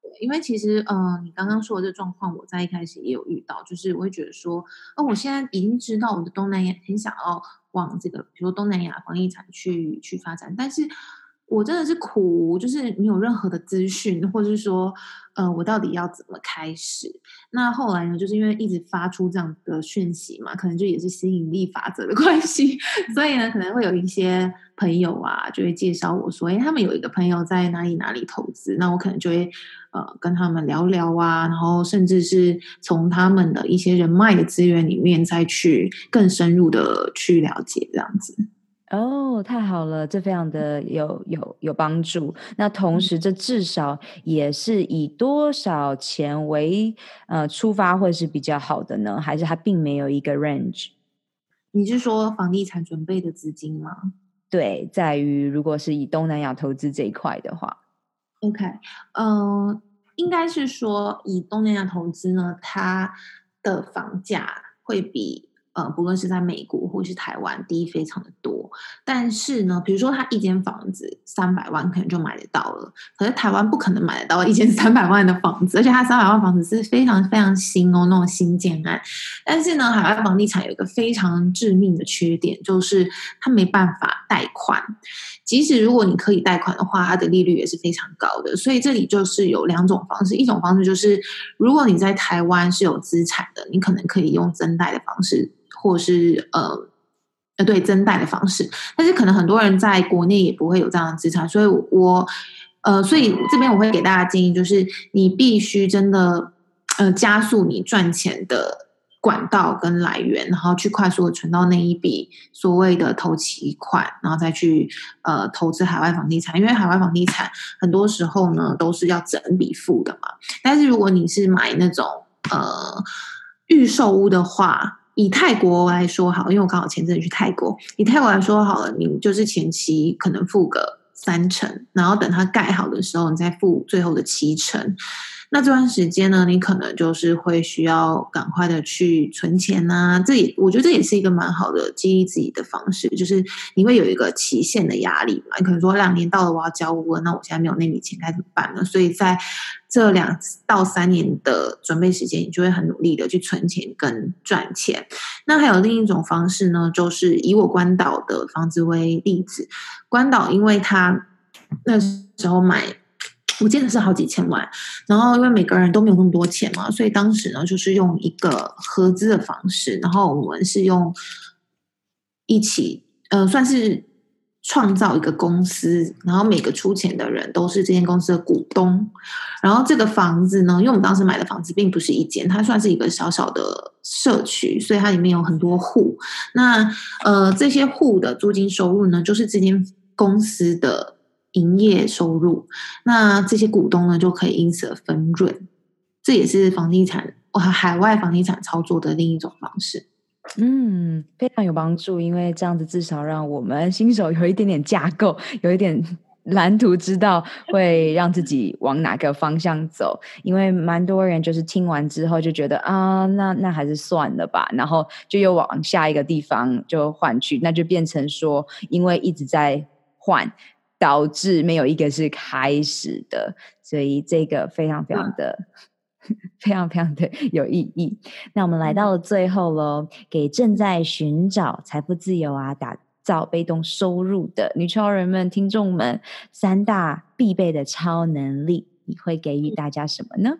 对，因为其实，嗯、呃，你刚刚说的这状况，我在一开始也有遇到，就是我会觉得说，哦、呃，我现在已经知道我的东南亚很想要往这个，比如说东南亚房地产去去发展，但是。我真的是苦，就是没有任何的资讯，或者是说，呃，我到底要怎么开始？那后来呢，就是因为一直发出这样的讯息嘛，可能就也是吸引力法则的 关系，所以呢，可能会有一些朋友啊，就会介绍我说，哎，他们有一个朋友在哪里哪里投资，那我可能就会呃跟他们聊聊啊，然后甚至是从他们的一些人脉的资源里面再去更深入的去了解这样子。哦，太好了，这非常的有有有帮助。那同时，这至少也是以多少钱为呃出发会是比较好的呢？还是它并没有一个 range？你是说房地产准备的资金吗？对，在于如果是以东南亚投资这一块的话，OK，嗯、呃，应该是说以东南亚投资呢，它的房价会比。呃，不论是在美国或是台湾，低非常的多。但是呢，比如说他一间房子三百万，可能就买得到了。可是台湾不可能买得到一间三百万的房子，而且他三百万房子是非常非常新哦，那种新建案。但是呢，海外房地产有一个非常致命的缺点，就是它没办法贷款。即使如果你可以贷款的话，它的利率也是非常高的。所以这里就是有两种方式，一种方式就是如果你在台湾是有资产的，你可能可以用增贷的方式。或是呃呃对增贷的方式，但是可能很多人在国内也不会有这样的资产，所以我呃所以这边我会给大家建议，就是你必须真的呃加速你赚钱的管道跟来源，然后去快速的存到那一笔所谓的头期款，然后再去呃投资海外房地产，因为海外房地产很多时候呢都是要整笔付的嘛，但是如果你是买那种呃预售屋的话。以泰国来说好，因为我刚好前阵子去泰国。以泰国来说好了，你就是前期可能付个三成，然后等它盖好的时候，你再付最后的七成。那这段时间呢，你可能就是会需要赶快的去存钱呐、啊。这也我觉得这也是一个蛮好的激励自己的方式，就是你会有一个期限的压力嘛。你可能说两年到了，我要交屋了，那我现在没有那笔钱该怎么办呢？所以在这两到三年的准备时间，你就会很努力的去存钱跟赚钱。那还有另一种方式呢，就是以我关岛的房子为例子，关岛因为他那时候买。我记得是好几千万，然后因为每个人都没有那么多钱嘛，所以当时呢就是用一个合资的方式，然后我们是用一起呃算是创造一个公司，然后每个出钱的人都是这间公司的股东，然后这个房子呢，因为我们当时买的房子并不是一间，它算是一个小小的社区，所以它里面有很多户，那呃这些户的租金收入呢，就是这间公司的。营业收入，那这些股东呢就可以因此而分润，这也是房地产哇海外房地产操作的另一种方式。嗯，非常有帮助，因为这样子至少让我们新手有一点点架构，有一点蓝图，知道会让自己往哪个方向走。因为蛮多人就是听完之后就觉得啊，那那还是算了吧，然后就又往下一个地方就换去，那就变成说，因为一直在换。导致没有一个是开始的，所以这个非常非常的、嗯、非常非常的有意义。那我们来到了最后喽，给正在寻找财富自由啊、打造被动收入的女超人们、听众们，三大必备的超能力，你会给予大家什么呢？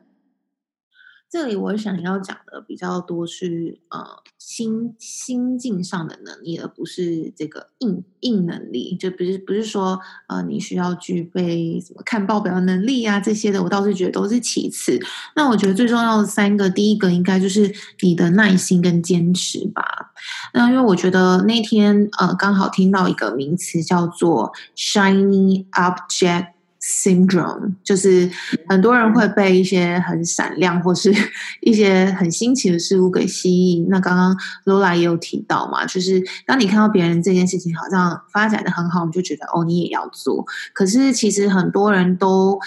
这里我想要讲的比较多是呃心心境上的能力，而不是这个硬硬能力。就不是不是说呃你需要具备什么看报表的能力啊这些的，我倒是觉得都是其次。那我觉得最重要的三个，第一个应该就是你的耐心跟坚持吧。那因为我觉得那天呃刚好听到一个名词叫做 shiny object。Syndrome 就是很多人会被一些很闪亮或是 一些很新奇的事物给吸引。那刚刚 Lola 也有提到嘛，就是当你看到别人这件事情好像发展得很好，你就觉得哦，你也要做。可是其实很多人都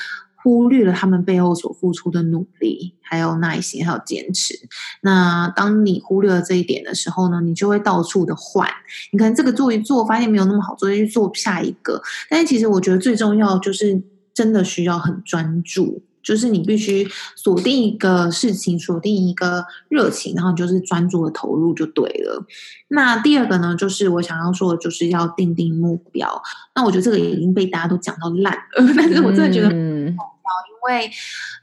忽略了他们背后所付出的努力，还有耐心，还有坚持。那当你忽略了这一点的时候呢，你就会到处的换。你可能这个做一做，发现没有那么好做，就去做下一个。但是其实我觉得最重要就是。真的需要很专注，就是你必须锁定一个事情，锁定一个热情，然后就是专注的投入就对了。那第二个呢，就是我想要说的，就是要定定目标。那我觉得这个已经被大家都讲到烂了，但是我真的觉得很重因为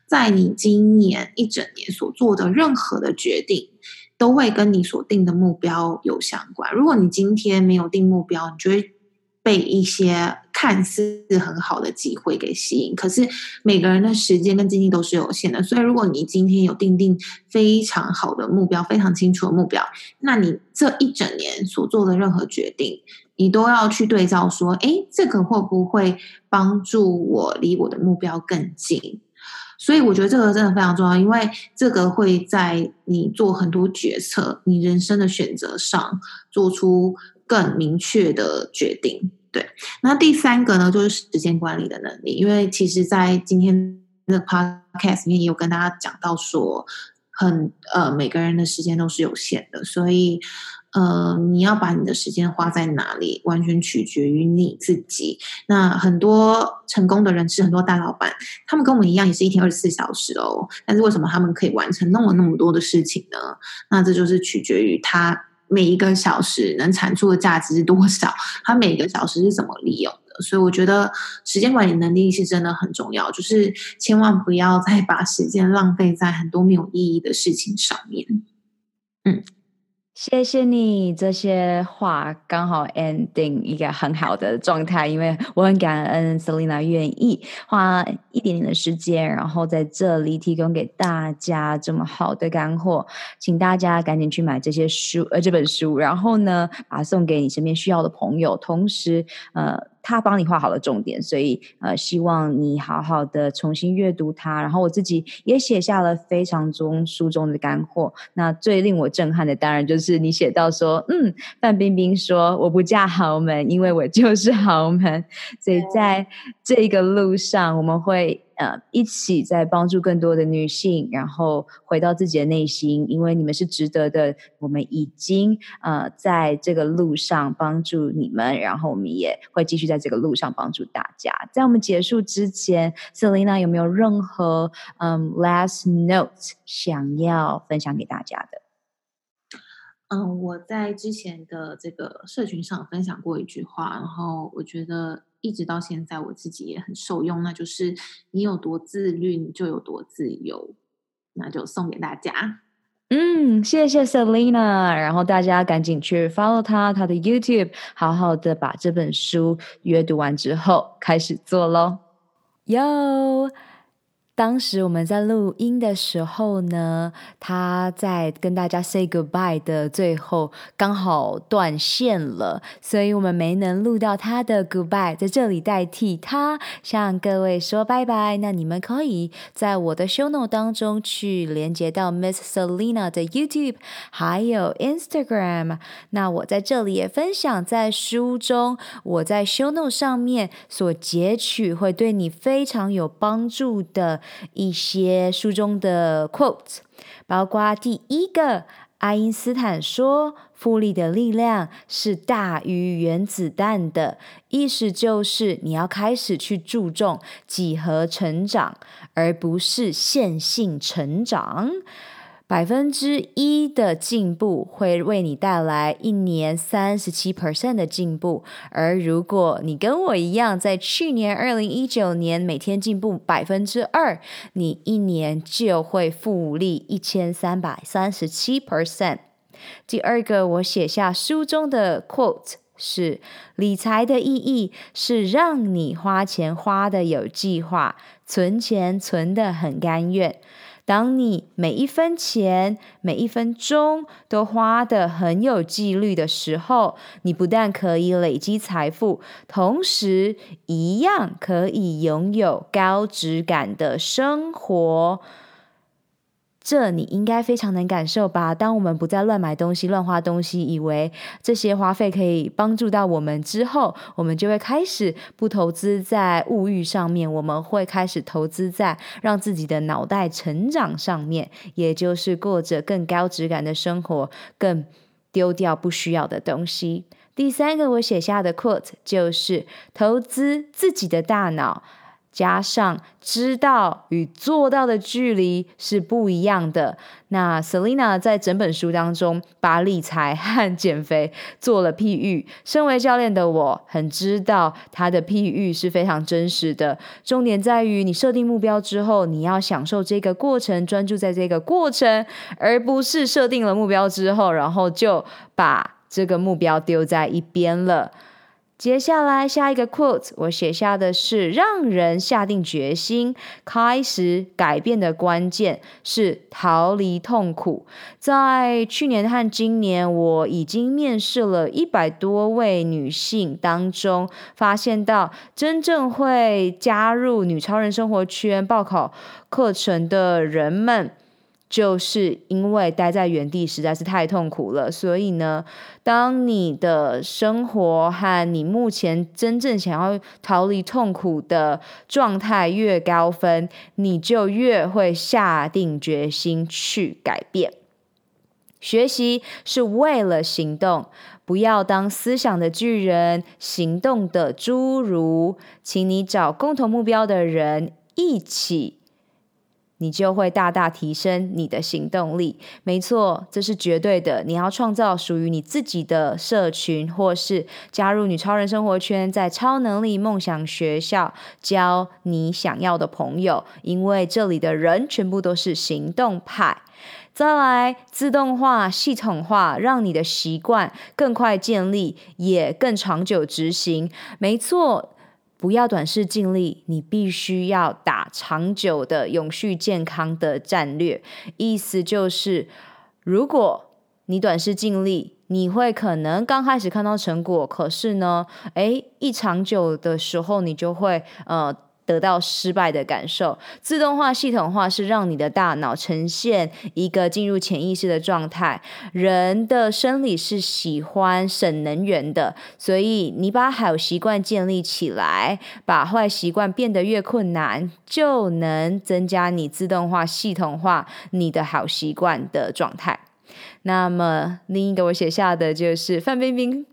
在你今年一整年所做的任何的决定，都会跟你所定的目标有相关。如果你今天没有定目标，你就会被一些看似很好的机会给吸引，可是每个人的时间跟精力都是有限的，所以如果你今天有定定非常好的目标，非常清楚的目标，那你这一整年所做的任何决定，你都要去对照说，诶，这个会不会帮助我离我的目标更近？所以我觉得这个真的非常重要，因为这个会在你做很多决策、你人生的选择上做出更明确的决定。对，那第三个呢，就是时间管理的能力。因为其实，在今天的 podcast 里面也有跟大家讲到说，很呃，每个人的时间都是有限的，所以呃，你要把你的时间花在哪里，完全取决于你自己。那很多成功的人是很多大老板，他们跟我们一样，也是一天二十四小时哦，但是为什么他们可以完成那么那么多的事情呢？那这就是取决于他。每一个小时能产出的价值是多少？它每一个小时是怎么利用的？所以我觉得时间管理能力是真的很重要，就是千万不要再把时间浪费在很多没有意义的事情上面。嗯。谢谢你，这些话刚好 ending 一个很好的状态，因为我很感恩 Selina 愿意花一点点的时间，然后在这里提供给大家这么好的干货，请大家赶紧去买这些书，呃，这本书，然后呢，把它送给你身边需要的朋友，同时，呃。他帮你画好了重点，所以呃，希望你好好的重新阅读它。然后我自己也写下了非常中书中的干货。那最令我震撼的，当然就是你写到说，嗯，范冰冰说我不嫁豪门，因为我就是豪门。所以在这个路上，我们会。一起在帮助更多的女性，然后回到自己的内心，因为你们是值得的。我们已经呃在这个路上帮助你们，然后我们也会继续在这个路上帮助大家。在我们结束之前，Selina 有没有任何嗯 last note 想要分享给大家的？嗯，我在之前的这个社群上分享过一句话，然后我觉得。一直到现在，我自己也很受用。那就是你有多自律，你就有多自由。那就送给大家。嗯，谢谢 Selina，。然后大家赶紧去 follow 他，他的 YouTube，好好的把这本书阅读完之后开始做喽。哟。当时我们在录音的时候呢，他在跟大家 say goodbye 的最后刚好断线了，所以我们没能录到他的 goodbye，在这里代替他向各位说拜拜。那你们可以在我的 show note 当中去连接到 Miss Selina 的 YouTube 还有 Instagram。那我在这里也分享在书中我在 show note 上面所截取会对你非常有帮助的。一些书中的 quotes，包括第一个，爱因斯坦说复利的力量是大于原子弹的，意思就是你要开始去注重几何成长，而不是线性成长。百分之一的进步会为你带来一年三十七 percent 的进步，而如果你跟我一样，在去年二零一九年每天进步百分之二，你一年就会复利一千三百三十七 percent。第二个，我写下书中的 quote 是：理财的意义是让你花钱花得有计划，存钱存得很甘愿。当你每一分钱、每一分钟都花得很有纪律的时候，你不但可以累积财富，同时一样可以拥有高质感的生活。这你应该非常能感受吧？当我们不再乱买东西、乱花东西，以为这些花费可以帮助到我们之后，我们就会开始不投资在物欲上面，我们会开始投资在让自己的脑袋成长上面，也就是过着更高质感的生活，更丢掉不需要的东西。第三个我写下的 quote 就是：投资自己的大脑。加上知道与做到的距离是不一样的。那 Selina 在整本书当中把理财和减肥做了譬喻。身为教练的我很知道他的譬喻是非常真实的。重点在于你设定目标之后，你要享受这个过程，专注在这个过程，而不是设定了目标之后，然后就把这个目标丢在一边了。接下来下一个 quote，我写下的是：让人下定决心开始改变的关键是逃离痛苦。在去年和今年，我已经面试了一百多位女性当中，发现到真正会加入女超人生活圈报考课程的人们。就是因为待在原地实在是太痛苦了，所以呢，当你的生活和你目前真正想要逃离痛苦的状态越高分，你就越会下定决心去改变。学习是为了行动，不要当思想的巨人，行动的侏儒。请你找共同目标的人一起。你就会大大提升你的行动力。没错，这是绝对的。你要创造属于你自己的社群，或是加入女超人生活圈，在超能力梦想学校交你想要的朋友，因为这里的人全部都是行动派。再来，自动化、系统化，让你的习惯更快建立，也更长久执行。没错。不要短视尽力，你必须要打长久的永续健康的战略。意思就是，如果你短视尽力，你会可能刚开始看到成果，可是呢，诶，一长久的时候，你就会呃。得到失败的感受。自动化、系统化是让你的大脑呈现一个进入潜意识的状态。人的生理是喜欢省能源的，所以你把好习惯建立起来，把坏习惯变得越困难，就能增加你自动化、系统化你的好习惯的状态。那么另一个我写下的就是范冰冰。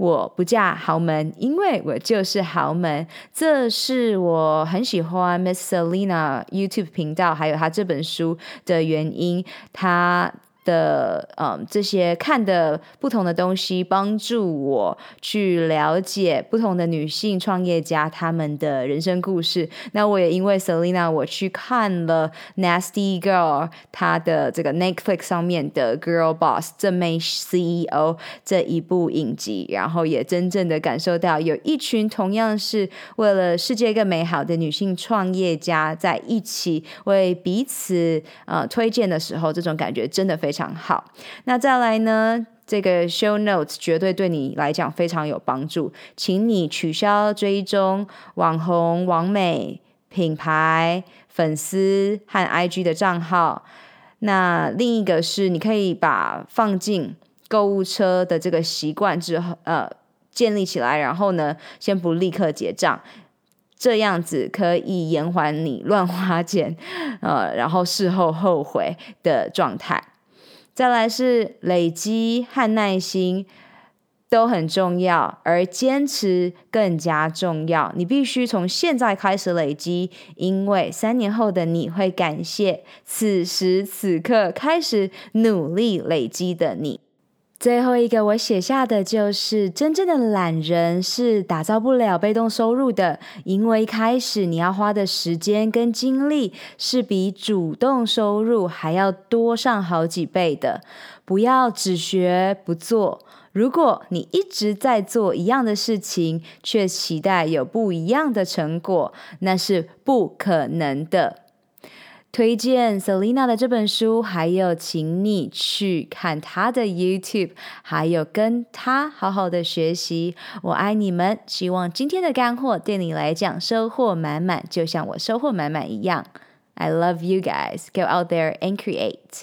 我不嫁豪门，因为我就是豪门。这是我很喜欢 Miss Selina YouTube 频道，还有她这本书的原因。她的嗯，这些看的不同的东西，帮助我去了解不同的女性创业家她们的人生故事。那我也因为 Selina，我去看了 Nasty Girl 她的这个 Netflix 上面的 Girl Boss 正妹 CEO 这一部影集，然后也真正的感受到有一群同样是为了世界更美好的女性创业家在一起为彼此呃推荐的时候，这种感觉真的非常常好。那再来呢，这个 show notes 绝对对你来讲非常有帮助，请你取消追踪网红、网美、品牌、粉丝和 IG 的账号。那另一个是，你可以把放进购物车的这个习惯之后，呃，建立起来，然后呢，先不立刻结账。这样子可以延缓你乱花钱，呃，然后事后后悔的状态。再来是累积和耐心都很重要，而坚持更加重要。你必须从现在开始累积，因为三年后的你会感谢此时此刻开始努力累积的你。最后一个我写下的就是，真正的懒人是打造不了被动收入的，因为一开始你要花的时间跟精力是比主动收入还要多上好几倍的。不要只学不做，如果你一直在做一样的事情，却期待有不一样的成果，那是不可能的。推荐 Selina 的这本书，还有请你去看她的 YouTube，还有跟她好好的学习。我爱你们，希望今天的干货对你来讲收获满满，就像我收获满满一样。I love you guys. Go out there and create.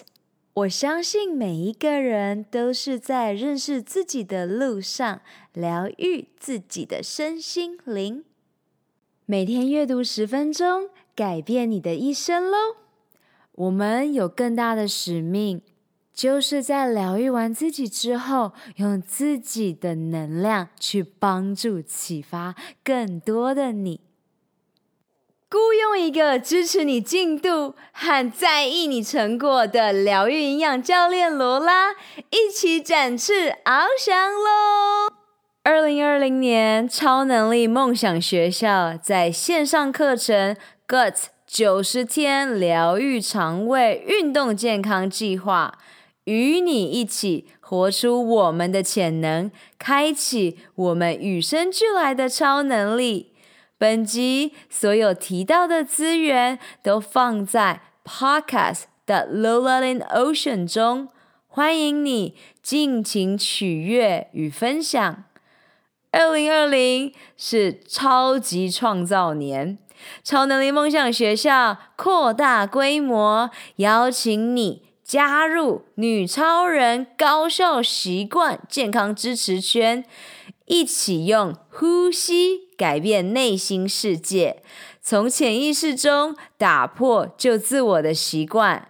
我相信每一个人都是在认识自己的路上，疗愈自己的身心灵。每天阅读十分钟。改变你的一生喽！我们有更大的使命，就是在疗愈完自己之后，用自己的能量去帮助、启发更多的你。雇佣一个支持你进度和在意你成果的疗愈营养教练罗拉，一起展翅翱翔喽！二零二零年超能力梦想学校在线上课程。Gut 九十天疗愈肠胃运动健康计划，与你一起活出我们的潜能，开启我们与生俱来的超能力。本集所有提到的资源都放在 Podcast 的 Lola in Ocean 中，欢迎你尽情取悦与分享。二零二零是超级创造年。超能力梦想学校扩大规模，邀请你加入女超人高效习惯健康支持圈，一起用呼吸改变内心世界，从潜意识中打破旧自我的习惯。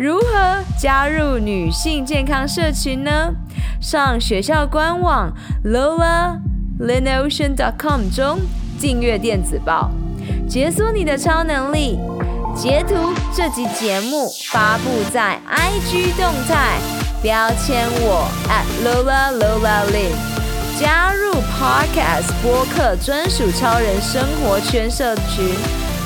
如何加入女性健康社群呢？上学校官网 lolaLinOcean.com 中订阅电子报，解锁你的超能力。截图这集节目发布在 IG 动态，标签我 at @LolaLolaLin，加入 Podcast 播客专属超人生活圈社群